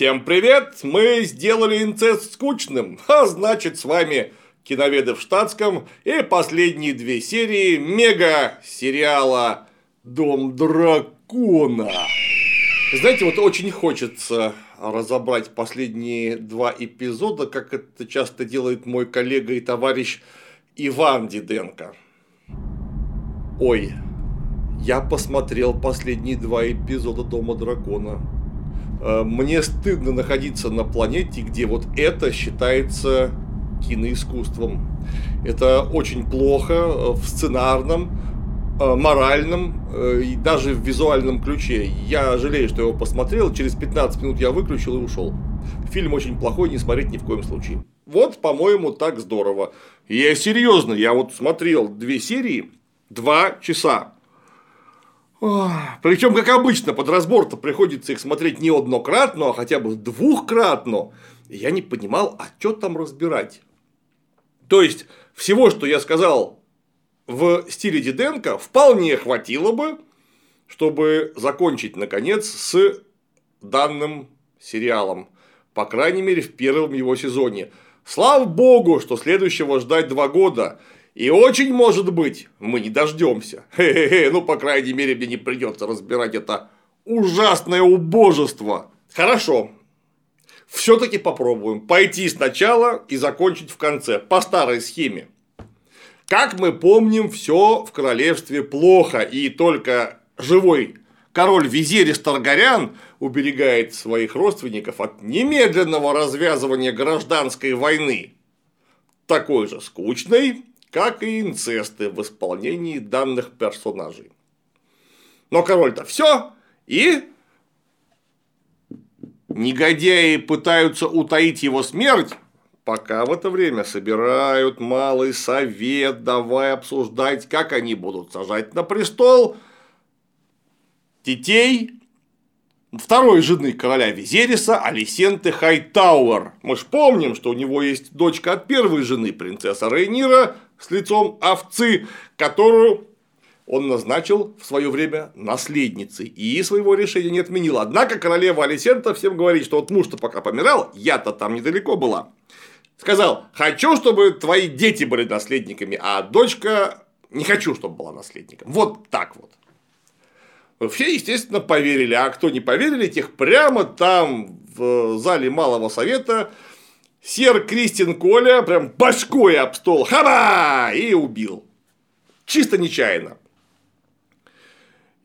Всем привет! Мы сделали инцест скучным, а значит с вами киноведы в штатском и последние две серии мега-сериала «Дом дракона». Знаете, вот очень хочется разобрать последние два эпизода, как это часто делает мой коллега и товарищ Иван Диденко. Ой, я посмотрел последние два эпизода Дома дракона. Э, мне стыдно находиться на планете, где вот это считается киноискусством. Это очень плохо э, в сценарном, э, моральном и даже в визуальном ключе. Я жалею, что его посмотрел. Через 15 минут я выключил и ушел. Фильм очень плохой, не смотреть ни в коем случае. Вот, по-моему, так здорово. Я серьезно, я вот смотрел две серии, два часа. Причем, как обычно, под разбор-то приходится их смотреть не однократно, а хотя бы двухкратно. И я не понимал, а что там разбирать. То есть, всего, что я сказал в стиле Диденко, вполне хватило бы, чтобы закончить, наконец, с данным сериалом. По крайней мере, в первом его сезоне. Слава богу, что следующего ждать два года. И очень может быть, мы не дождемся. Хе-хе-хе, ну, по крайней мере, мне не придется разбирать это ужасное убожество. Хорошо. Все-таки попробуем пойти сначала и закончить в конце, по старой схеме. Как мы помним, все в королевстве плохо, и только живой король Визерис Таргарян уберегает своих родственников от немедленного развязывания гражданской войны. Такой же скучной, как и инцесты в исполнении данных персонажей. Но король-то все, и негодяи пытаются утаить его смерть, пока в это время собирают малый совет, давая обсуждать, как они будут сажать на престол детей второй жены короля Визериса Алисенты Хайтауэр. Мы ж помним, что у него есть дочка от первой жены, принцесса Рейнира, с лицом овцы, которую он назначил в свое время наследницей и своего решения не отменил. Однако королева Алисента всем говорит, что вот муж-то пока помирал, я-то там недалеко была. Сказал, хочу, чтобы твои дети были наследниками, а дочка не хочу, чтобы была наследником. Вот так вот. Все, естественно, поверили, а кто не поверили, тех прямо там в зале Малого Совета Сер Кристин Коля прям башкой об стол, хаба, и убил. Чисто нечаянно.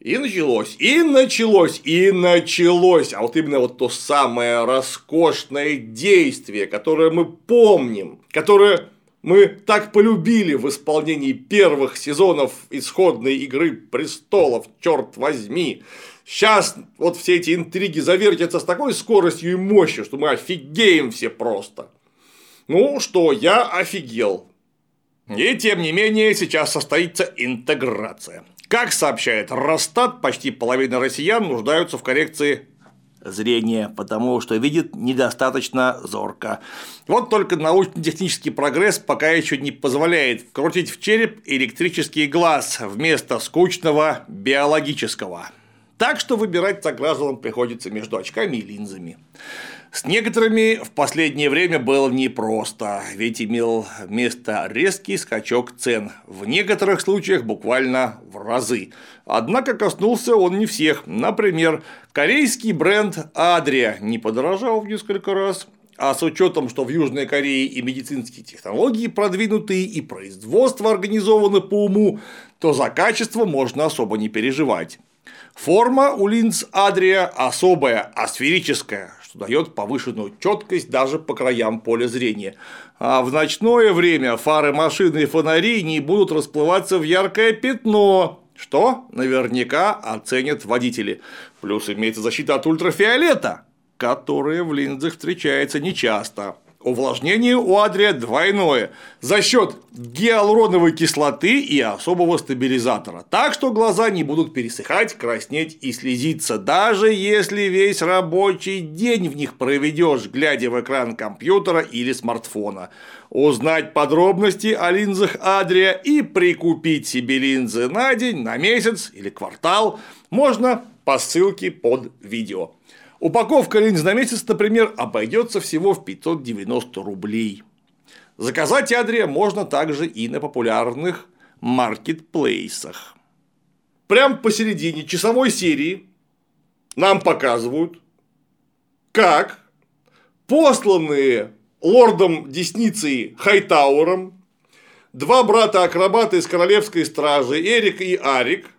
И началось, и началось, и началось. А вот именно вот то самое роскошное действие, которое мы помним, которое мы так полюбили в исполнении первых сезонов исходной игры престолов, черт возьми. Сейчас вот все эти интриги завертятся с такой скоростью и мощью, что мы офигеем все просто. Ну что, я офигел. И тем не менее, сейчас состоится интеграция. Как сообщает Росстат, почти половина россиян нуждаются в коррекции зрения, потому что видит недостаточно зорко. Вот только научно-технический прогресс пока еще не позволяет вкрутить в череп электрический глаз вместо скучного биологического. Так что выбирать согражданам приходится между очками и линзами. С некоторыми в последнее время было непросто, ведь имел место резкий скачок цен, в некоторых случаях буквально в разы. Однако коснулся он не всех. Например, корейский бренд Adria не подорожал в несколько раз, а с учетом, что в Южной Корее и медицинские технологии продвинутые, и производство организовано по уму, то за качество можно особо не переживать. Форма у линз Адрия особая, асферическая, что дает повышенную четкость даже по краям поля зрения. А в ночное время фары машины и фонари не будут расплываться в яркое пятно, что наверняка оценят водители. Плюс имеется защита от ультрафиолета, которая в линзах встречается нечасто. Увлажнение у Адрия двойное за счет гиалуроновой кислоты и особого стабилизатора, так что глаза не будут пересыхать, краснеть и слезиться, даже если весь рабочий день в них проведешь, глядя в экран компьютера или смартфона. Узнать подробности о линзах Адрия и прикупить себе линзы на день, на месяц или квартал можно по ссылке под видео. Упаковка линз на месяц, например, обойдется всего в 590 рублей. Заказать Адрия можно также и на популярных маркетплейсах. Прямо посередине часовой серии нам показывают, как посланные лордом Десницей Хайтауэром два брата-акробата из королевской стражи Эрик и Арик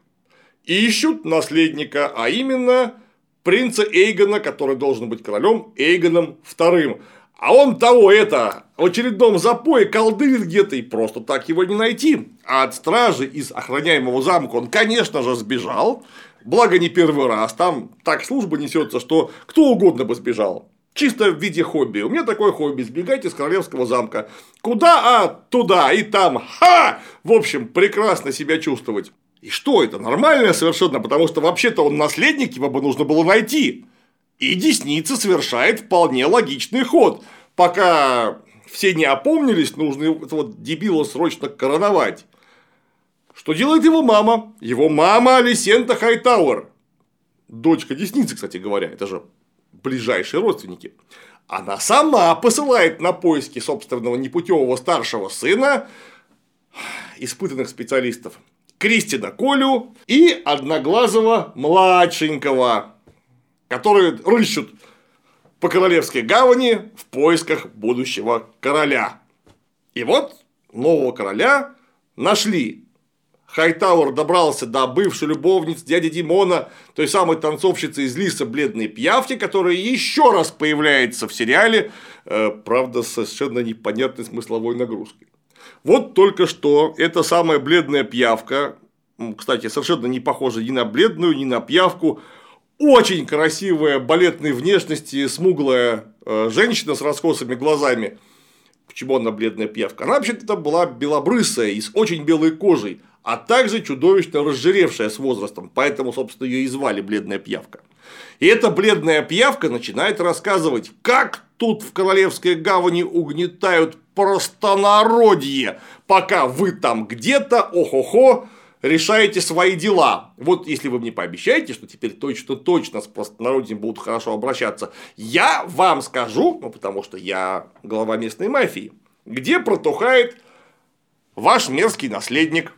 ищут наследника, а именно принца Эйгона, который должен быть королем Эйгоном II. А он того это в очередном запое колдырит где-то и просто так его не найти. А от стражи из охраняемого замка он, конечно же, сбежал. Благо не первый раз, там так служба несется, что кто угодно бы сбежал. Чисто в виде хобби. У меня такое хобби. Сбегать из королевского замка. Куда? А, туда и там. Ха! В общем, прекрасно себя чувствовать. И что это? Нормально совершенно, потому что вообще-то он наследник, его бы нужно было найти. И десница совершает вполне логичный ход. Пока все не опомнились, нужно этого дебила срочно короновать. Что делает его мама? Его мама Алисента Хайтауэр. Дочка десницы, кстати говоря, это же ближайшие родственники. Она сама посылает на поиски собственного непутевого старшего сына испытанных специалистов Кристина Колю и Одноглазого младшенького, которые рыщут по Королевской гавани в поисках будущего короля. И вот нового короля нашли Хайтауэр добрался до бывшей любовницы дяди Димона, той самой танцовщицы из Лиса Бледной Пьявки, которая еще раз появляется в сериале, э, правда, совершенно непонятной смысловой нагрузкой. Вот только что эта самая бледная пьявка, кстати, совершенно не похожа ни на бледную, ни на пьявку, очень красивая балетной внешности, смуглая э, женщина с раскосыми глазами. Почему она бледная пьявка? Она вообще-то была белобрысая и с очень белой кожей, а также чудовищно разжиревшая с возрастом, поэтому, собственно, ее и звали бледная пьявка. И эта бледная пьявка начинает рассказывать, как тут в Королевской гавани угнетают простонародье, пока вы там где-то, ох-охо, решаете свои дела. Вот если вы мне пообещаете, что теперь точно-точно с простонародьем будут хорошо обращаться, я вам скажу, ну, потому что я глава местной мафии, где протухает ваш мерзкий наследник.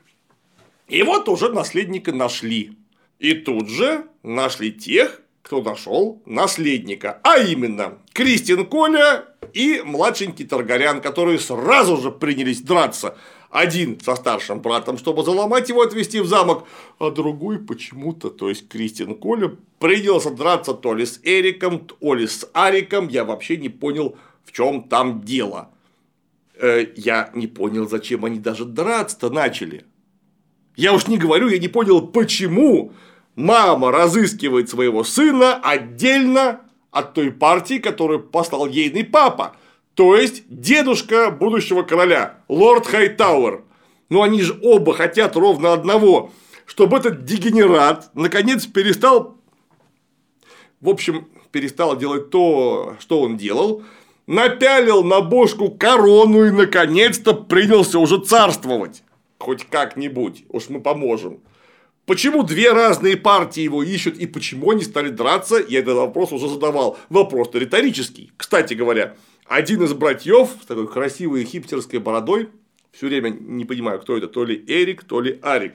И вот уже наследника нашли. И тут же нашли тех, кто нашел наследника, а именно Кристин Коля и младшенький Таргарян, которые сразу же принялись драться. Один со старшим братом, чтобы заломать его, отвезти в замок, а другой почему-то, то есть Кристин Коля, принялся драться то ли с Эриком, то ли с Ариком, я вообще не понял, в чем там дело. Э, я не понял, зачем они даже драться-то начали. Я уж не говорю, я не понял, почему мама разыскивает своего сына отдельно от той партии, которую послал ейный папа. То есть, дедушка будущего короля, лорд Хайтауэр. Ну, они же оба хотят ровно одного, чтобы этот дегенерат наконец перестал, в общем, перестал делать то, что он делал, напялил на бошку корону и наконец-то принялся уже царствовать хоть как-нибудь, уж мы поможем. Почему две разные партии его ищут и почему они стали драться, я этот вопрос уже задавал. Вопрос-то риторический. Кстати говоря, один из братьев с такой красивой хипстерской бородой, все время не понимаю, кто это, то ли Эрик, то ли Арик,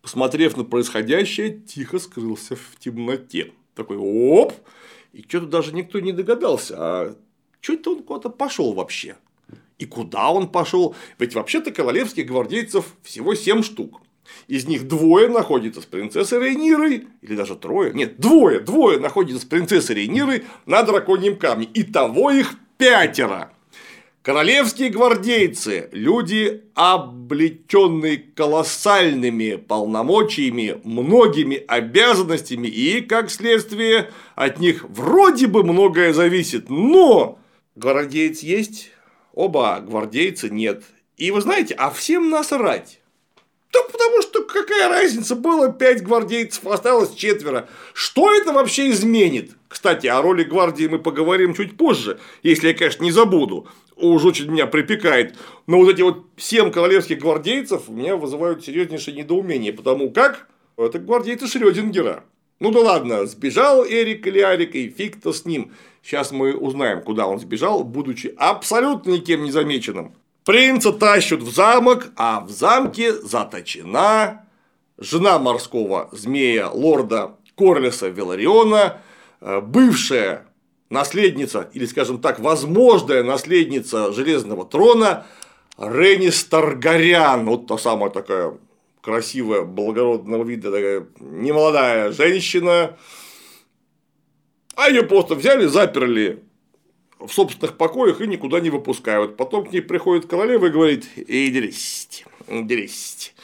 посмотрев на происходящее, тихо скрылся в темноте. Такой оп, и что-то даже никто не догадался, а что это он куда-то пошел вообще? И куда он пошел? Ведь вообще-то королевских гвардейцев всего семь штук. Из них двое находятся с принцессой Рейнирой, или даже трое, нет, двое, двое находятся с принцессой Рейнирой на драконьем камне. И того их пятеро. Королевские гвардейцы – люди, облеченные колоссальными полномочиями, многими обязанностями, и, как следствие, от них вроде бы многое зависит, но гвардеец есть, оба гвардейца нет. И вы знаете, а всем насрать. Да потому что какая разница, было пять гвардейцев, осталось четверо. Что это вообще изменит? Кстати, о роли гвардии мы поговорим чуть позже, если я, конечно, не забуду. Уж очень меня припекает. Но вот эти вот семь королевских гвардейцев меня вызывают серьезнейшее недоумение, потому как это гвардейцы Шрёдингера. Ну да ладно, сбежал Эрик или Арик, и фиг-то с ним. Сейчас мы узнаем, куда он сбежал, будучи абсолютно никем не замеченным. Принца тащат в замок, а в замке заточена жена морского змея лорда Корлиса Велариона, э, бывшая наследница, или, скажем так, возможная наследница Железного трона Ренис Таргарян. Вот та самая такая красивая, благородного вида, такая немолодая женщина. А ее просто взяли, заперли в собственных покоях и никуда не выпускают. Потом к ней приходит королева и говорит, иди дерись,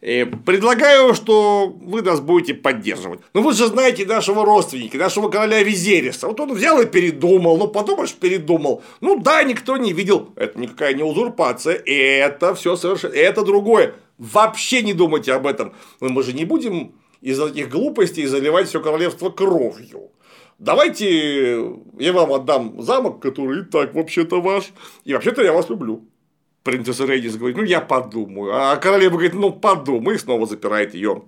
Предлагаю, что вы нас будете поддерживать. Ну вы же знаете нашего родственника, нашего короля Визериса. Вот он взял и передумал. Ну подумаешь, передумал. Ну да, никто не видел. Это никакая не узурпация. Это все совершенно. Это другое. Вообще не думайте об этом. Мы же не будем из-за таких глупостей заливать все королевство кровью. Давайте я вам отдам замок, который и так вообще-то ваш. И вообще-то я вас люблю принцесса Рейдис говорит, ну я подумаю. А королева говорит, ну подумай, и снова запирает ее.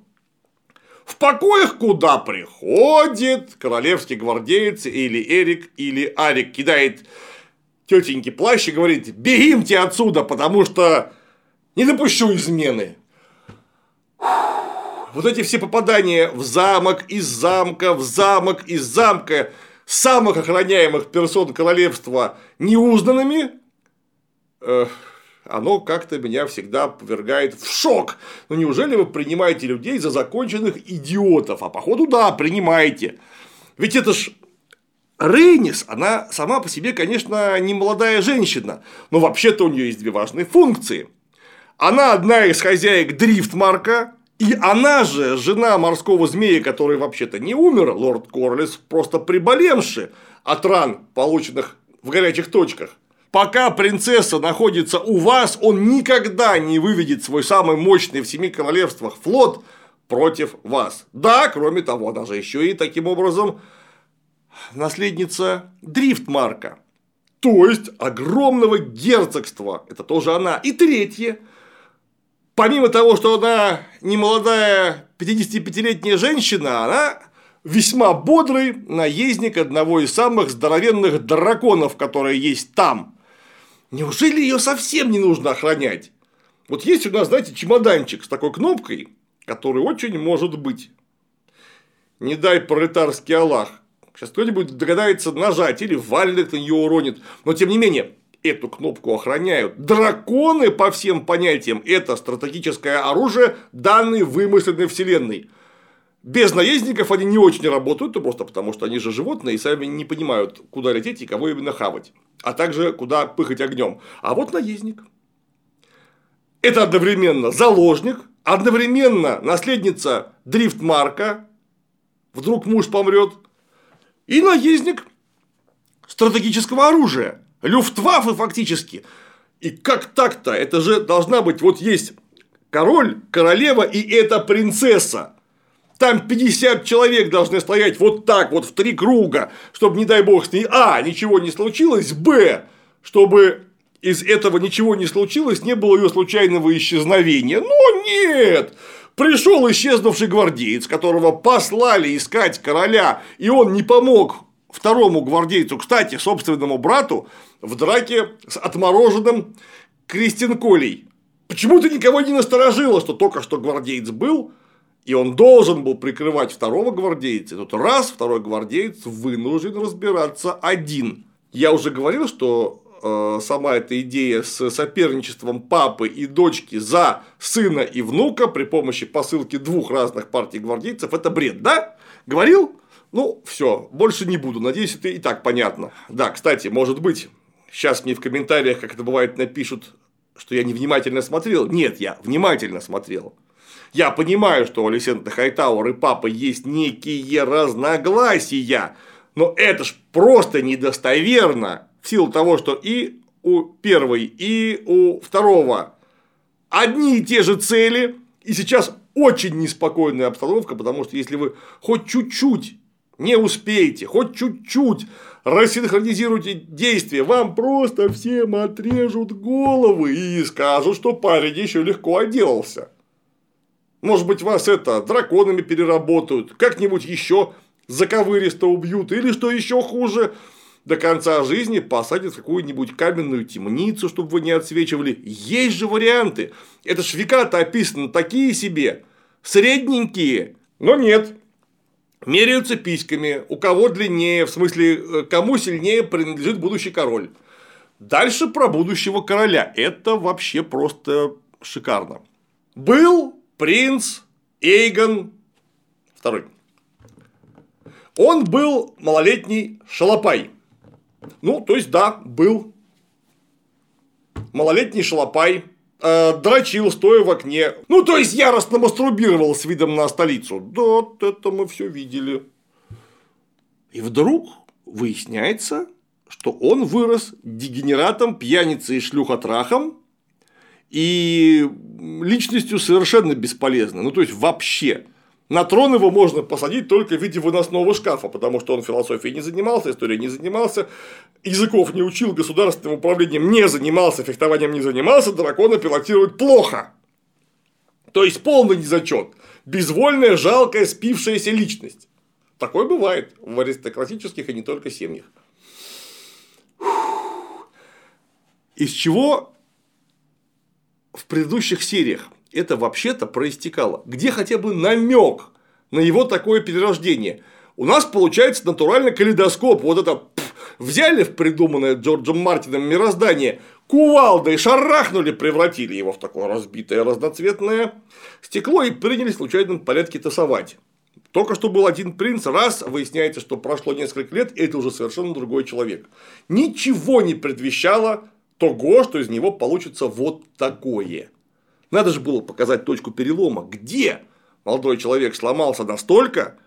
В покоях куда приходит королевский гвардеец или Эрик, или Арик кидает тетеньке плащ и говорит, бегимте отсюда, потому что не допущу измены. Вот эти все попадания в замок, из замка, в замок, из замка самых охраняемых персон королевства неузнанными, э, оно как-то меня всегда повергает в шок. Ну неужели вы принимаете людей за законченных идиотов? А походу да, принимаете. Ведь это ж Рейнис, она сама по себе, конечно, не молодая женщина, но вообще-то у нее есть две важные функции. Она одна из хозяек Дрифтмарка, и она же жена морского змея, который вообще-то не умер, лорд Корлис, просто приболевший от ран, полученных в горячих точках. Пока принцесса находится у вас, он никогда не выведет свой самый мощный в семи королевствах флот против вас. Да, кроме того, она же еще и таким образом наследница Дрифтмарка. То есть огромного герцогства. Это тоже она. И третье. Помимо того, что она не молодая 55-летняя женщина, она весьма бодрый наездник одного из самых здоровенных драконов, которые есть там. Неужели ее совсем не нужно охранять? Вот есть у нас, знаете, чемоданчик с такой кнопкой, который очень может быть. Не дай пролетарский Аллах. Сейчас кто-нибудь догадается нажать или валик на нее уронит. Но тем не менее, эту кнопку охраняют. Драконы, по всем понятиям, это стратегическое оружие данной вымышленной вселенной. Без наездников они не очень работают, ну, просто потому что они же животные и сами не понимают, куда лететь и кого именно хавать, а также куда пыхать огнем. А вот наездник. Это одновременно заложник, одновременно наследница дрифтмарка, вдруг муж помрет, и наездник стратегического оружия, люфтваффе фактически. И как так-то? Это же должна быть, вот есть король, королева и эта принцесса. Там 50 человек должны стоять вот так вот в три круга, чтобы, не дай бог, с ней А. Ничего не случилось, Б. Чтобы из этого ничего не случилось, не было ее случайного исчезновения. Но нет! Пришел исчезнувший гвардеец, которого послали искать короля, и он не помог второму гвардейцу, кстати, собственному брату, в драке с отмороженным Кристин Колей. Почему ты никого не насторожила, что только что гвардеец был, и он должен был прикрывать второго гвардейца. И тут раз второй гвардеец вынужден разбираться один. Я уже говорил, что э, сама эта идея с соперничеством папы и дочки за сына и внука при помощи посылки двух разных партий гвардейцев это бред, да? Говорил? Ну, все, больше не буду. Надеюсь, это и так понятно. Да, кстати, может быть, сейчас мне в комментариях, как это бывает, напишут, что я невнимательно смотрел. Нет, я внимательно смотрел. Я понимаю, что у Алисента Хайтауэр и папа есть некие разногласия, но это ж просто недостоверно в силу того, что и у первой, и у второго одни и те же цели, и сейчас очень неспокойная обстановка, потому что если вы хоть чуть-чуть не успеете, хоть чуть-чуть рассинхронизируйте действия, вам просто всем отрежут головы и скажут, что парень еще легко отделался. Может быть, вас это драконами переработают, как-нибудь еще заковыристо убьют, или что еще хуже, до конца жизни посадят в какую-нибудь каменную темницу, чтобы вы не отсвечивали. Есть же варианты. Это ж века-то описаны такие себе, средненькие, но нет. Меряются письками, у кого длиннее, в смысле, э, кому сильнее принадлежит будущий король. Дальше про будущего короля. Это вообще просто шикарно. Был принц Эйгон II. Он был малолетний шалопай. Ну, то есть, да, был малолетний шалопай, э, дрочил, стоя в окне. Ну, то есть, яростно мастурбировал с видом на столицу. Да, это мы все видели. И вдруг выясняется, что он вырос дегенератом, пьяницей и шлюхотрахом, и личностью совершенно бесполезной. Ну, то есть, вообще. На трон его можно посадить только в виде выносного шкафа, потому что он философией не занимался, историей не занимался, языков не учил, государственным управлением не занимался, фехтованием не занимался, дракона пилотирует плохо. То есть полный незачет. Безвольная, жалкая, спившаяся личность. Такое бывает в аристократических и не только семьях. Из чего в предыдущих сериях это вообще-то проистекало. Где хотя бы намек на его такое перерождение? У нас получается натурально калейдоскоп. Вот это пф, взяли в придуманное Джорджем Мартином мироздание, кувалдой шарахнули, превратили его в такое разбитое разноцветное стекло и принялись в случайном порядке тасовать. Только что был один принц, раз выясняется, что прошло несколько лет, и это уже совершенно другой человек. Ничего не предвещало того, что из него получится вот такое. Надо же было показать точку перелома, где молодой человек сломался настолько,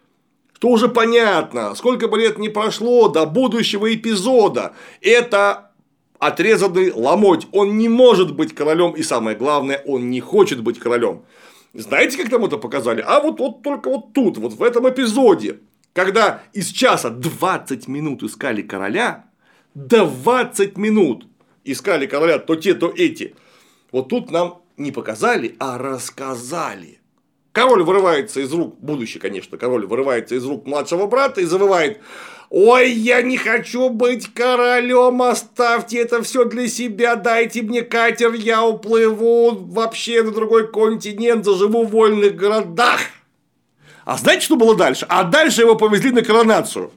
что уже понятно, сколько бы лет не прошло до будущего эпизода. Это отрезанный ломоть. Он не может быть королем, и самое главное, он не хочет быть королем. Знаете, как там это показали? А вот, вот только вот тут, вот в этом эпизоде, когда из часа 20 минут искали короля, 20 минут искали короля то те, то эти. Вот тут нам не показали, а рассказали. Король вырывается из рук, будущий, конечно, король вырывается из рук младшего брата и завывает Ой, я не хочу быть королем, оставьте это все для себя, дайте мне катер, я уплыву вообще на другой континент, заживу в вольных городах. А знаете, что было дальше? А дальше его повезли на коронацию.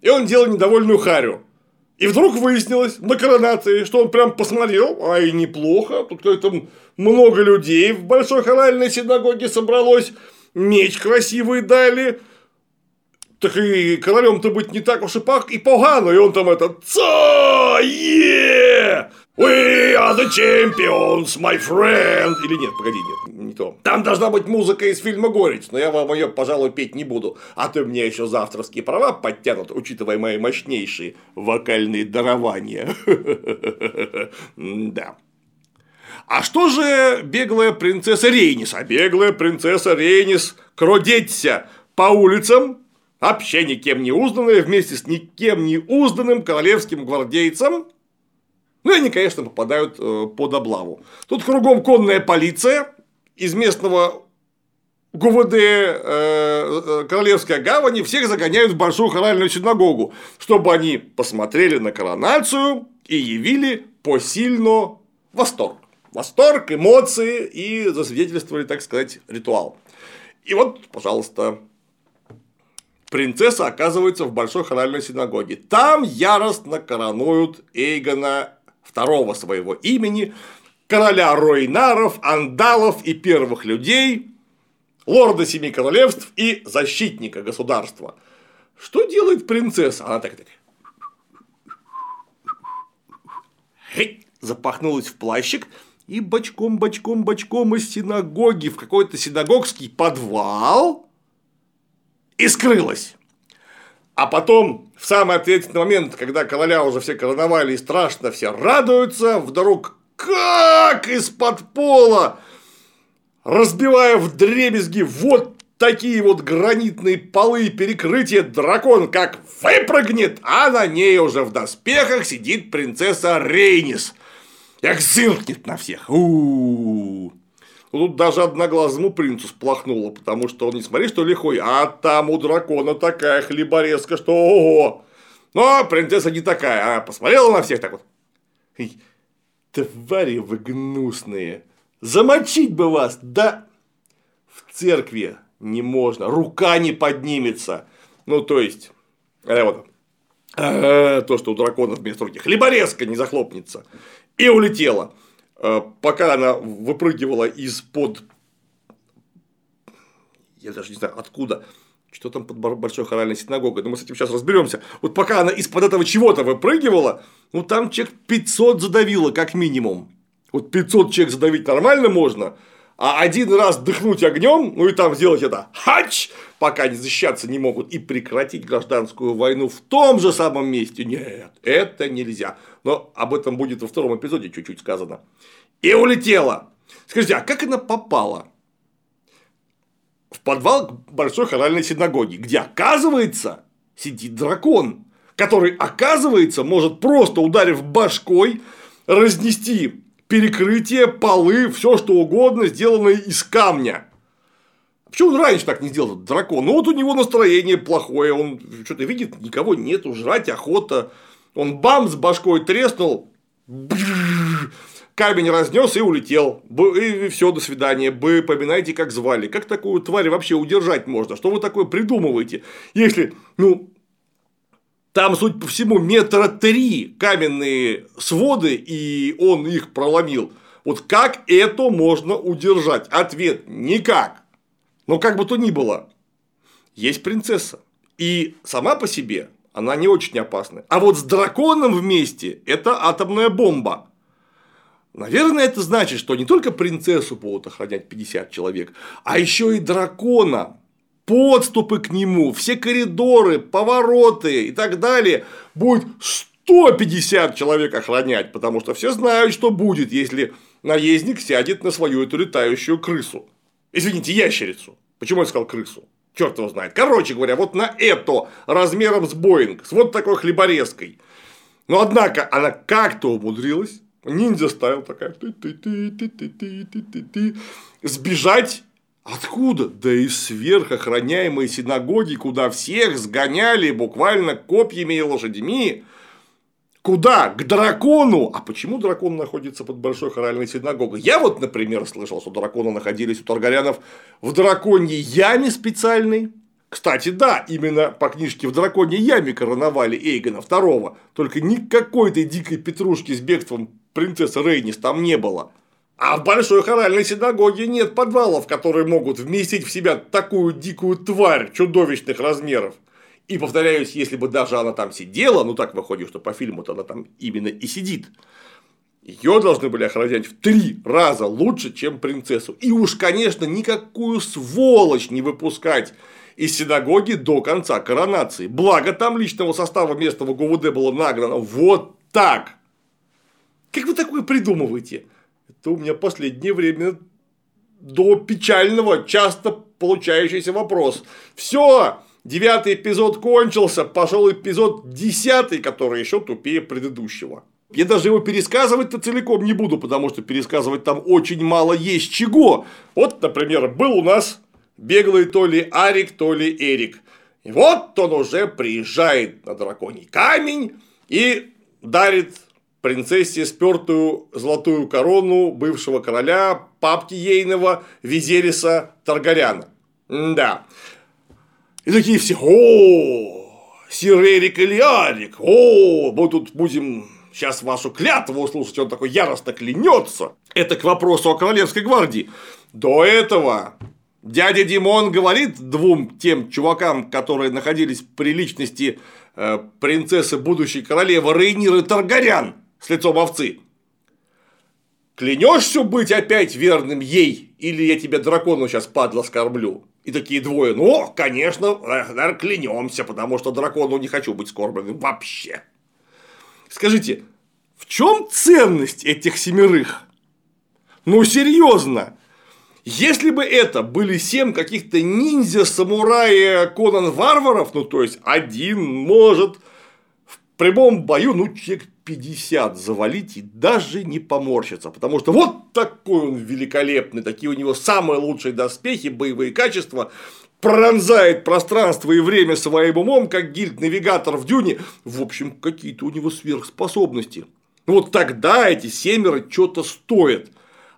И он делал недовольную харю. И вдруг выяснилось на коронации, что он прям посмотрел, а и неплохо, тут какое-то много людей в большой хоральной синагоге собралось, меч красивый дали, так и королем-то быть не так уж и пах и погано, и он там это ца е We are the champions, my friend. Или нет, погоди, нет, не то. Там должна быть музыка из фильма «Горец», но я вам ее, пожалуй, петь не буду. А то мне еще за авторские права подтянут, учитывая мои мощнейшие вокальные дарования. Да. А что же беглая принцесса Рейнис? А беглая принцесса Рейнис кродеться по улицам, вообще никем не узнанная, вместе с никем не узнанным королевским гвардейцем, ну, и они, конечно, попадают э, под облаву. Тут кругом конная полиция из местного ГУВД э, э, Королевской гавани всех загоняют в большую хоральную синагогу, чтобы они посмотрели на коронацию и явили посильно восторг. Восторг, эмоции и засвидетельствовали, так сказать, ритуал. И вот, пожалуйста, принцесса оказывается в большой хоральной синагоге. Там яростно коронуют Эйгона второго своего имени, короля Ройнаров, Андалов и первых людей, лорда Семи Королевств и защитника государства. Что делает принцесса? Она так, так запахнулась в плащик и бочком, бочком, бочком из синагоги в какой-то синагогский подвал и скрылась. А потом, в самый ответственный момент, когда короля уже все короновали и страшно все радуются, вдруг как из-под пола, разбивая в дребезги вот такие вот гранитные полы и перекрытия, дракон как выпрыгнет, а на ней уже в доспехах сидит принцесса Рейнис. Как зыркнет на всех. У -у -у. Тут даже одноглазому принцу сплохнуло, потому что он не смотри, что лихой, а там у дракона такая хлеборезка, что ого! Но принцесса не такая, а посмотрела на всех так вот. Твари вы гнусные, замочить бы вас, да в церкви не можно, рука не поднимется. Ну, то есть, э, вот, э, то, что у драконов вместо руки хлеборезка не захлопнется. И улетела. Э, пока она выпрыгивала из-под я даже не знаю откуда, что там под большой хоральной синагогой, но мы с этим сейчас разберемся. Вот пока она из-под этого чего-то выпрыгивала, ну там человек 500 задавило как минимум. Вот 500 человек задавить нормально можно, а один раз дыхнуть огнем, ну и там сделать это хач, пока они защищаться не могут, и прекратить гражданскую войну в том же самом месте. Нет, это нельзя. Но об этом будет во втором эпизоде чуть-чуть сказано. И улетела. Скажите, а как она попала? В подвал большой хоральной синагоги, где, оказывается, сидит дракон, который, оказывается, может просто ударив башкой, разнести перекрытие, полы, все что угодно, сделанное из камня. Почему он раньше так не сделал, этот дракон? Ну, вот у него настроение плохое, он что-то видит, никого нету, жрать охота. Он бам с башкой треснул, камень разнес и улетел. И все, до свидания. Вы поминайте, как звали. Как такую тварь вообще удержать можно? Что вы такое придумываете? Если, ну, там, суть по всему, метра три каменные своды, и он их проломил. Вот как это можно удержать? Ответ – никак. Но как бы то ни было, есть принцесса. И сама по себе она не очень опасна. А вот с драконом вместе – это атомная бомба. Наверное, это значит, что не только принцессу будут охранять 50 человек, а еще и дракона подступы к нему, все коридоры, повороты и так далее будет 150 человек охранять, потому что все знают, что будет, если наездник сядет на свою эту летающую крысу. Извините, ящерицу. Почему я сказал крысу? Черт его знает. Короче говоря, вот на это размером с Боинг, с вот такой хлеборезкой. Но однако она как-то умудрилась, ниндзя стайл такая, сбежать Откуда? Да из сверхохраняемой синагоги, куда всех сгоняли буквально копьями и лошадьми. Куда? К дракону! А почему дракон находится под большой хоральной синагогой? Я вот, например, слышал, что драконы находились у Таргарянов в драконьей яме специальной. Кстати, да, именно по книжке в драконьей яме короновали Эйгона II, только никакой-то дикой петрушки с бегством принцессы Рейнис там не было. А в Большой Хоральной Синагоге нет подвалов, которые могут вместить в себя такую дикую тварь чудовищных размеров. И повторяюсь, если бы даже она там сидела, ну так выходит, что по фильму-то она там именно и сидит, ее должны были охранять в три раза лучше, чем принцессу. И уж, конечно, никакую сволочь не выпускать из синагоги до конца коронации. Благо, там личного состава местного ГУВД было нагнано вот так. Как вы такое придумываете? Это у меня последнее время до печального часто получающийся вопрос. Все, девятый эпизод кончился, пошел эпизод десятый, который еще тупее предыдущего. Я даже его пересказывать-то целиком не буду, потому что пересказывать там очень мало есть чего. Вот, например, был у нас беглый то ли Арик, то ли Эрик. И вот он уже приезжает на драконий камень и дарит принцессе спертую золотую корону бывшего короля, папки ейного Визериса Таргаряна. Да. И такие все, о, сир Эрик или Арик, о, мы тут будем сейчас вашу клятву услышать, он такой яростно клянется. Это к вопросу о королевской гвардии. До этого дядя Димон говорит двум тем чувакам, которые находились при личности э, принцессы будущей королевы Рейниры Таргарян, с лицом овцы. Клянешься быть опять верным ей, или я тебя дракону сейчас падла скорблю? И такие двое, ну, конечно, наверное, клянемся, потому что дракону не хочу быть скорбленным вообще. Скажите, в чем ценность этих семерых? Ну, серьезно. Если бы это были семь каких-то ниндзя, самураи, Конан варваров, ну то есть один может в прямом бою, ну, человек 50 завалить и даже не поморщиться, потому что вот такой он великолепный, такие у него самые лучшие доспехи, боевые качества, пронзает пространство и время своим умом, как гильд-навигатор в дюне. В общем, какие-то у него сверхспособности. Вот тогда эти семеро что-то стоят.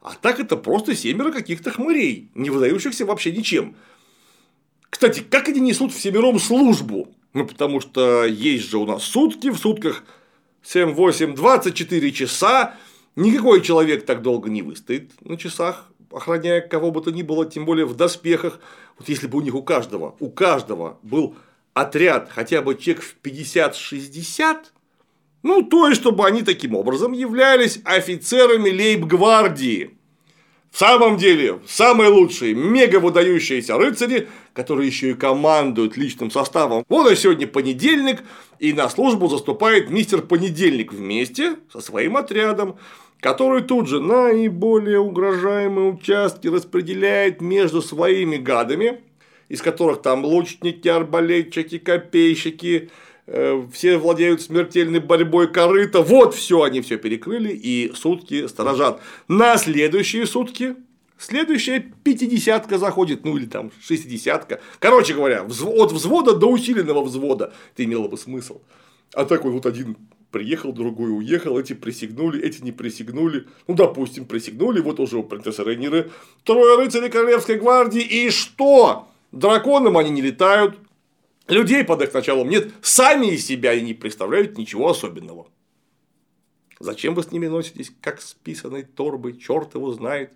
А так это просто семеро каких-то хмырей, не выдающихся вообще ничем. Кстати, как они несут в семером службу? Ну, потому что есть же у нас сутки, в сутках 7, 8, 24 часа. Никакой человек так долго не выстоит на часах, охраняя кого бы то ни было, тем более в доспехах. Вот если бы у них у каждого, у каждого был отряд хотя бы чек в 50-60, ну, то есть, чтобы они таким образом являлись офицерами лейб-гвардии. В самом деле, самые лучшие, мега выдающиеся рыцари, которые еще и командуют личным составом. Вот и сегодня понедельник, и на службу заступает мистер Понедельник вместе со своим отрядом, который тут же наиболее угрожаемые участки распределяет между своими гадами, из которых там лучники, арбалетчики, копейщики, все владеют смертельной борьбой корыта. Вот все, они все перекрыли и сутки сторожат. На следующие сутки Следующая пятидесятка заходит, ну или там шестидесятка. Короче говоря, от взвода до усиленного взвода. Это имело бы смысл. А такой вот один приехал, другой уехал, эти присягнули, эти не присягнули. Ну, допустим, присягнули, вот уже у принцессы Рейниры трое рыцарей Королевской гвардии, и что? Драконом они не летают, людей под их началом нет, сами из себя и не представляют ничего особенного. Зачем вы с ними носитесь, как с писаной торбой, черт его знает.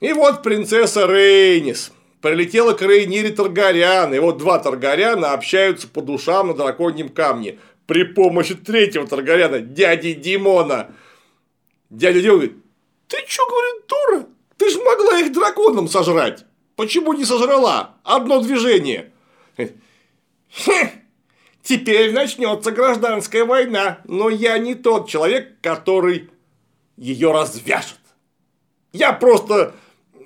И вот принцесса Рейнис прилетела к Рейнире Таргарян, и вот два Таргаряна общаются по душам на драконьем камне при помощи третьего Таргаряна, дяди Димона. Дядя Димон говорит, ты что, говорит, дура? Ты же могла их драконом сожрать. Почему не сожрала? Одно движение. Хе, теперь начнется гражданская война, но я не тот человек, который ее развяжет. Я просто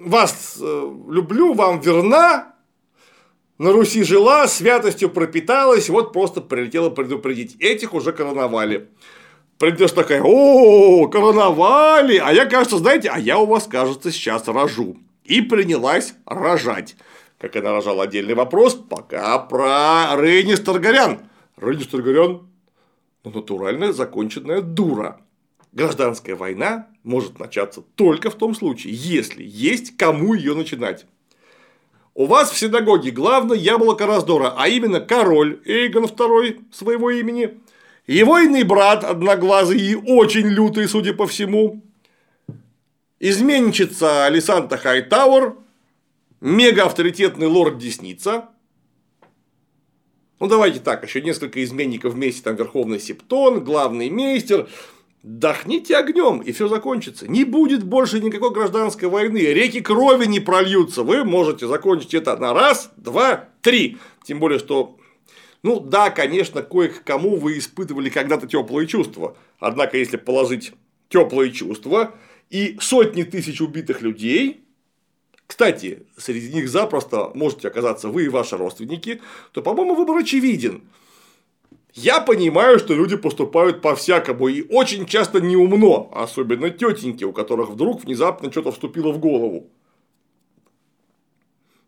вас э, люблю, вам верна, на Руси жила, святостью пропиталась, вот просто прилетела предупредить. Этих уже короновали. Придешь такая, о, короновали, а я, кажется, знаете, а я у вас, кажется, сейчас рожу. И принялась рожать. Как она рожала, отдельный вопрос, пока про Рейнис Таргарян. Рейнис Таргарян, ну, натуральная законченная дура. Гражданская война может начаться только в том случае, если есть кому ее начинать. У вас в синагоге главное яблоко раздора, а именно король Эйгон II своего имени, его иный брат, одноглазый и очень лютый, судя по всему, изменщица Алисанта Хайтауэр, мега авторитетный лорд Десница, ну давайте так, еще несколько изменников вместе, там Верховный Септон, главный мейстер, Дохните огнем, и все закончится. Не будет больше никакой гражданской войны. Реки крови не прольются. Вы можете закончить это на раз, два, три. Тем более, что ну да, конечно, кое-кому вы испытывали когда-то теплые чувства. Однако, если положить теплые чувства и сотни тысяч убитых людей, кстати, среди них запросто можете оказаться вы и ваши родственники, то, по-моему, выбор очевиден. Я понимаю, что люди поступают по-всякому и очень часто неумно, особенно тетеньки, у которых вдруг внезапно что-то вступило в голову.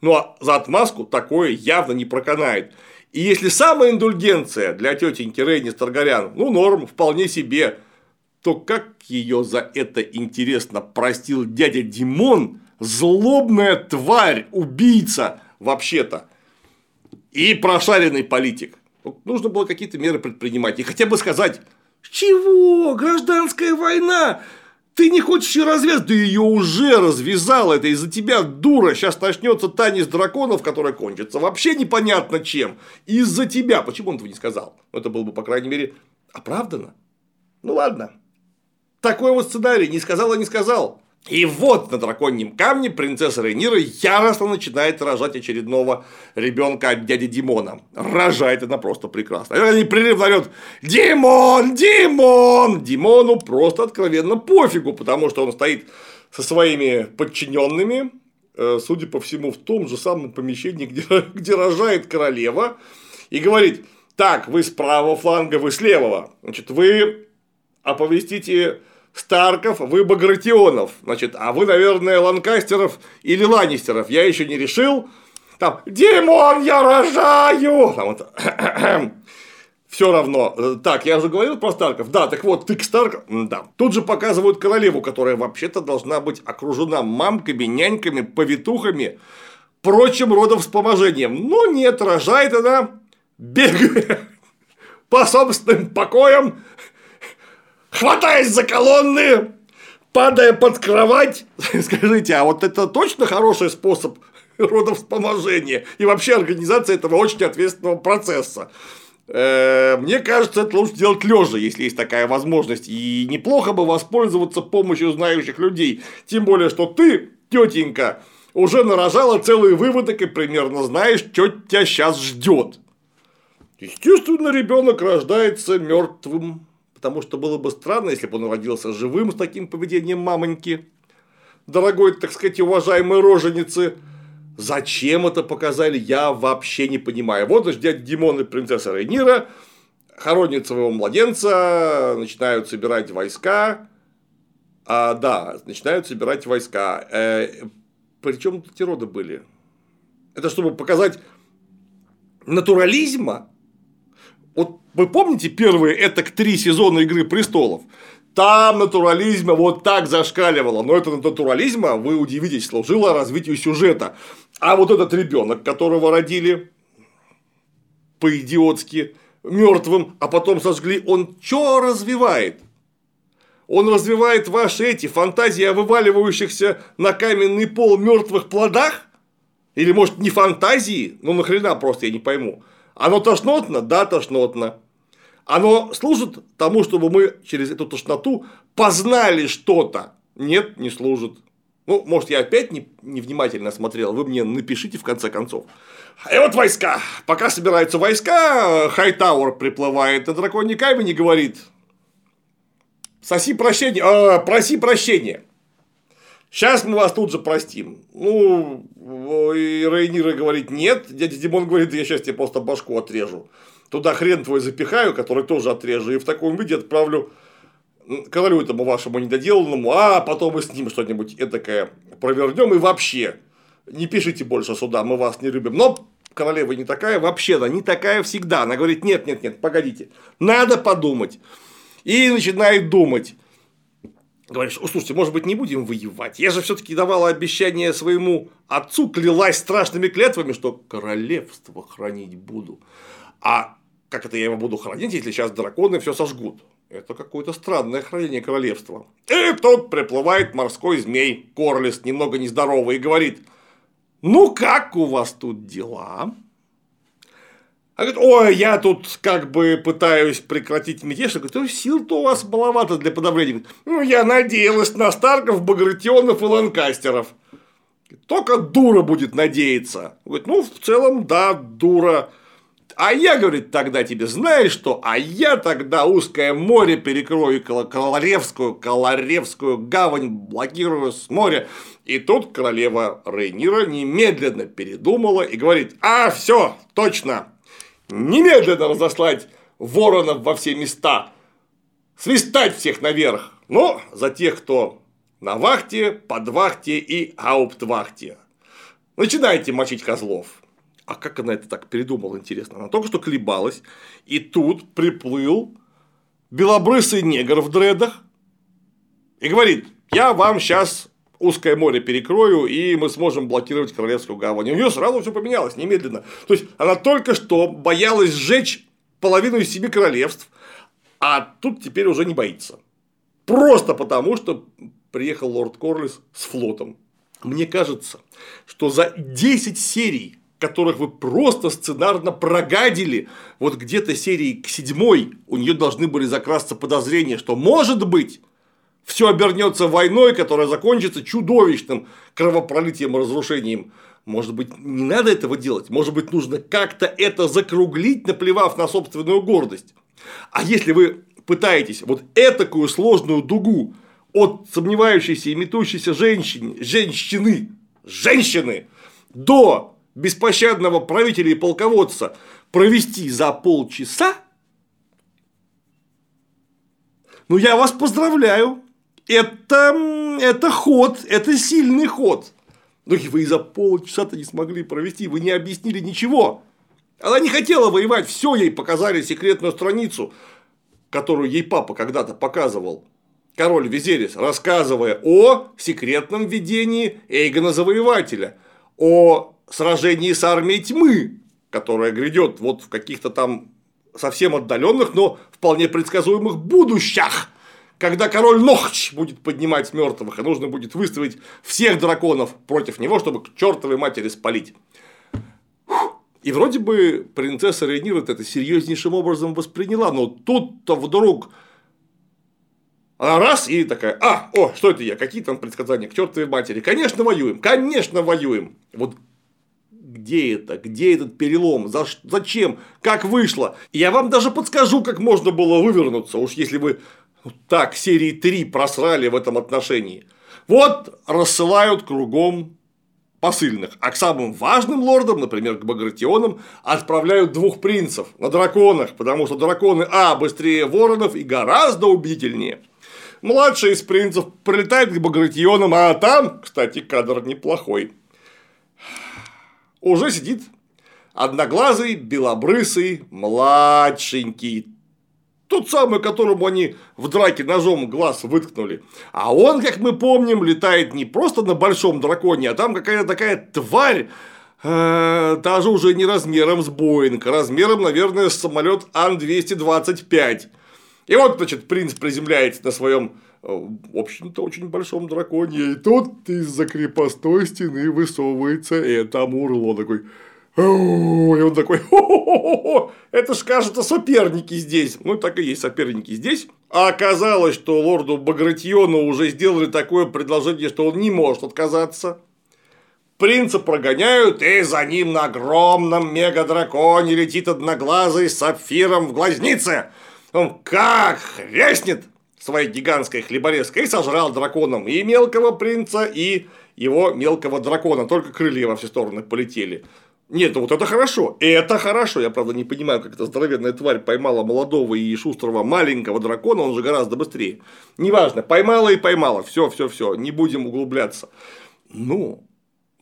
Ну а за отмазку такое явно не проканает. И если самая индульгенция для тетеньки Рейни Старгарян, ну норм, вполне себе, то как ее за это интересно простил дядя Димон, злобная тварь, убийца вообще-то, и прошаренный политик. Нужно было какие-то меры предпринимать и хотя бы сказать, чего, гражданская война, ты не хочешь ее развязать? Да ее уже развязала, это из-за тебя, дура. Сейчас начнется танец драконов, который кончится вообще непонятно чем. Из-за тебя. Почему он этого не сказал? Это было бы, по крайней мере, оправдано. Ну ладно. Такой вот сценарий. Не сказал, а не сказал. И вот на драконьем камне принцесса Рейнира яростно начинает рожать очередного ребенка от дяди Димона. Рожает она просто прекрасно. И она непрерывно орет «Димон! Димон!» Димону просто откровенно пофигу, потому что он стоит со своими подчиненными, э, судя по всему, в том же самом помещении, где, где рожает королева, и говорит, так, вы с правого фланга, вы с левого, значит, вы оповестите Старков, вы Багратионов. Значит, а вы, наверное, Ланкастеров или Ланнистеров. Я еще не решил. Там, Димон, я рожаю! Там вот, все равно. Так, я уже говорил про Старков. Да, так вот, ты к Старков. Да. Тут же показывают королеву, которая вообще-то должна быть окружена мамками, няньками, повитухами, прочим родом вспоможением. Но нет, рожает она, бегая по собственным покоям, хватаясь за колонны, падая под кровать. Скажите, а вот это точно хороший способ родовспоможения и вообще организация этого очень ответственного процесса? Э, мне кажется, это лучше делать лежа, если есть такая возможность. И неплохо бы воспользоваться помощью знающих людей. Тем более, что ты, тетенька, уже нарожала целые выводок и примерно знаешь, что тебя сейчас ждет. Естественно, ребенок рождается мертвым, потому что было бы странно, если бы он родился живым с таким поведением мамоньки. Дорогой, так сказать, уважаемой роженицы, зачем это показали, я вообще не понимаю. Вот наш дядя Димон и принцесса Рейнира хоронят своего младенца, начинают собирать войска. А, да, начинают собирать войска. Э, причем эти роды были? Это чтобы показать натурализма вы помните первые это к три сезона Игры престолов? Там натурализма вот так зашкаливало. Но это натурализма, вы удивитесь, служило развитию сюжета. А вот этот ребенок, которого родили по-идиотски мертвым, а потом сожгли, он что развивает? Он развивает ваши эти фантазии о вываливающихся на каменный пол мертвых плодах? Или может не фантазии? Ну нахрена просто я не пойму. Оно тошнотно? Да, тошнотно. Оно служит тому, чтобы мы через эту тошноту познали что-то? Нет, не служит. Ну, может, я опять не, невнимательно смотрел, вы мне напишите в конце концов. И вот войска. Пока собираются войска, Хайтауэр приплывает на драконий камень и говорит, соси прощения, э, проси прощения. Сейчас мы вас тут же простим. Ну, и Рейнира говорит, нет. Дядя Димон говорит, я сейчас тебе просто башку отрежу. Туда хрен твой запихаю, который тоже отрежу. И в таком виде отправлю королю этому вашему недоделанному, а потом мы с ним что-нибудь этакое провернем. И вообще, не пишите больше сюда, мы вас не любим. Но королева не такая, вообще-то не такая всегда. Она говорит, нет, нет, нет, погодите, надо подумать. И начинает думать говоришь, слушайте, может быть, не будем воевать? Я же все-таки давала обещание своему отцу, клялась страшными клятвами, что королевство хранить буду. А как это я его буду хранить, если сейчас драконы все сожгут? Это какое-то странное хранение королевства. И тут приплывает морской змей, Корлис, немного нездоровый, и говорит, ну как у вас тут дела? А говорит, ой, я тут как бы пытаюсь прекратить мятеж. Я говорю, сил-то у вас маловато для подавления. Ну, я надеялась на Старков, Багратионов и Ланкастеров. Только дура будет надеяться. Говорит, ну, в целом, да, дура. А я, говорит, тогда тебе знаешь что? А я тогда узкое море перекрою, Колоревскую, Колоревскую гавань блокирую с моря. И тут королева Рейнира немедленно передумала и говорит, а, все, точно, немедленно разослать воронов во все места, свистать всех наверх, но за тех, кто на вахте, под вахте и ауптвахте. Начинайте мочить козлов. А как она это так передумала, интересно? Она только что колебалась, и тут приплыл белобрысый негр в дредах и говорит, я вам сейчас узкое море перекрою, и мы сможем блокировать Королевскую гавань. И у нее сразу все поменялось немедленно. То есть она только что боялась сжечь половину из семи королевств, а тут теперь уже не боится. Просто потому, что приехал лорд Корлис с флотом. Мне кажется, что за 10 серий, которых вы просто сценарно прогадили, вот где-то серии к седьмой у нее должны были закрасться подозрения, что может быть все обернется войной, которая закончится чудовищным кровопролитием и разрушением. Может быть, не надо этого делать? Может быть, нужно как-то это закруглить, наплевав на собственную гордость? А если вы пытаетесь вот этакую сложную дугу от сомневающейся и метущейся женщины, женщины, женщины до беспощадного правителя и полководца провести за полчаса, Ну, я вас поздравляю. Это, это ход, это сильный ход. Но вы и за полчаса-то не смогли провести, вы не объяснили ничего. Она не хотела воевать, все ей показали секретную страницу, которую ей папа когда-то показывал. Король Визерис, рассказывая о секретном видении Эйгона Завоевателя, о сражении с армией тьмы, которая грядет вот в каких-то там совсем отдаленных, но вполне предсказуемых будущих, когда король Нохч будет поднимать мертвых, и нужно будет выставить всех драконов против него, чтобы к чертовой матери спалить. И вроде бы принцесса Рейнир это серьезнейшим образом восприняла, но тут-то вдруг она раз и такая, а, о, что это я, какие там предсказания к чертовой матери, конечно воюем, конечно воюем. Вот где это, где этот перелом, за, зачем, как вышло. Я вам даже подскажу, как можно было вывернуться, уж если вы так серии 3 просрали в этом отношении. Вот рассылают кругом посыльных, а к самым важным лордам, например, к Багратионам, отправляют двух принцев на драконах, потому что драконы, а, быстрее воронов и гораздо убедительнее. Младший из принцев прилетает к Багратионам, а там, кстати, кадр неплохой. Уже сидит одноглазый, белобрысый, младшенький, тот самый, которому они в драке ножом глаз выткнули. А он, как мы помним, летает не просто на большом драконе, а там какая-то такая тварь, э, даже уже не размером с Боинг, а размером, наверное, с самолет Ан-225. И вот, значит, принц приземляется на своем, э, в общем-то, очень большом драконе, и тут из-за крепостной стены высовывается это Амурло такой. И он такой, это ж, кажется, соперники здесь. Ну, так и есть соперники здесь. А оказалось, что лорду Багратиону уже сделали такое предложение, что он не может отказаться. Принца прогоняют, и за ним на огромном мегадраконе летит одноглазый с сапфиром в глазнице. Он как хрестнет своей гигантской хлеборезкой и сожрал драконом и мелкого принца, и его мелкого дракона. Только крылья во все стороны полетели. Нет, ну вот это хорошо. Это хорошо. Я, правда, не понимаю, как эта здоровенная тварь поймала молодого и шустрого маленького дракона, он же гораздо быстрее. Неважно, поймала и поймала. Все, все, все. Не будем углубляться. Но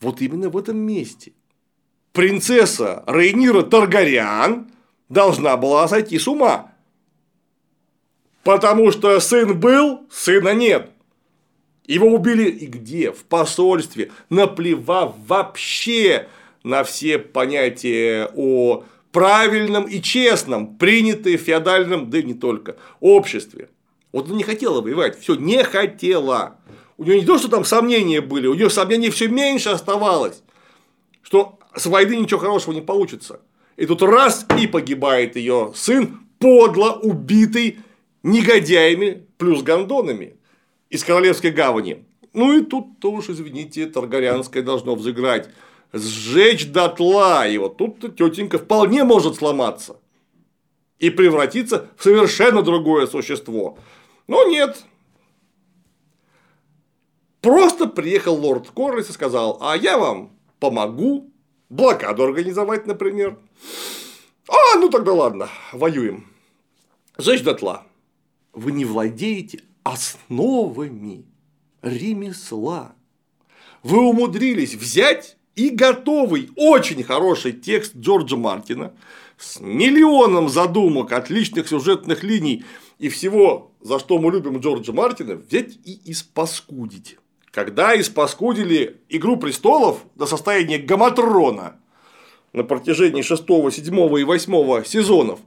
вот именно в этом месте принцесса Рейнира Таргарян должна была сойти с ума. Потому что сын был, сына нет. Его убили и где? В посольстве, наплевав вообще на все понятия о правильном и честном, принятые в феодальном, да и не только, обществе. Вот она не хотела воевать, все, не хотела. У нее не то, что там сомнения были, у нее сомнений все меньше оставалось, что с войны ничего хорошего не получится. И тут раз и погибает ее сын, подло убитый негодяями плюс гондонами из Королевской гавани. Ну и тут тоже, извините, Таргарянское должно взыграть сжечь дотла его. Тут тетенька вполне может сломаться и превратиться в совершенно другое существо. Но нет. Просто приехал лорд Корлис и сказал, а я вам помогу блокаду организовать, например. А, ну тогда ладно, воюем. Сжечь дотла. Вы не владеете основами ремесла. Вы умудрились взять и готовый, очень хороший текст Джорджа Мартина с миллионом задумок, отличных сюжетных линий и всего, за что мы любим Джорджа Мартина, взять и испаскудить. Когда испаскудили «Игру престолов» до состояния гаматрона на протяжении 6, 7 и 8 сезонов,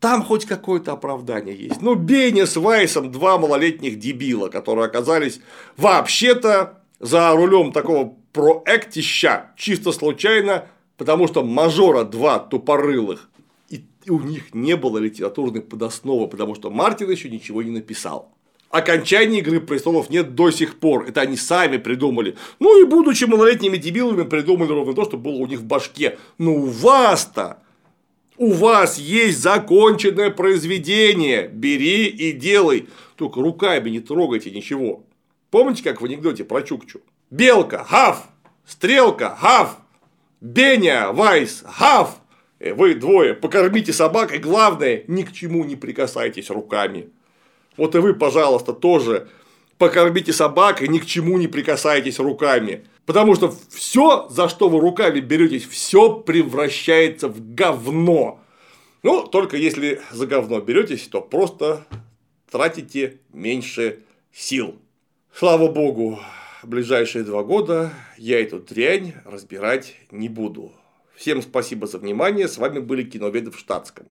там хоть какое-то оправдание есть. Ну, Беня с Вайсом два малолетних дебила, которые оказались вообще-то за рулем такого проектища чисто случайно, потому что мажора два тупорылых, и у них не было литературной подосновы, потому что Мартин еще ничего не написал. Окончания Игры престолов нет до сих пор. Это они сами придумали. Ну и будучи малолетними дебилами, придумали ровно то, что было у них в башке. Но у вас-то у вас есть законченное произведение. Бери и делай. Только руками не трогайте ничего. Помните, как в анекдоте про Чукчу? Белка, гав, стрелка, гав, Беня, Вайс, гав. Э, вы двое покормите собак и главное, ни к чему не прикасайтесь руками. Вот и вы, пожалуйста, тоже покормите собак и ни к чему не прикасайтесь руками. Потому что все, за что вы руками беретесь, все превращается в говно. Ну, только если за говно беретесь, то просто тратите меньше сил. Слава богу, ближайшие два года я эту дрянь разбирать не буду. Всем спасибо за внимание. С вами были киноведы в штатском.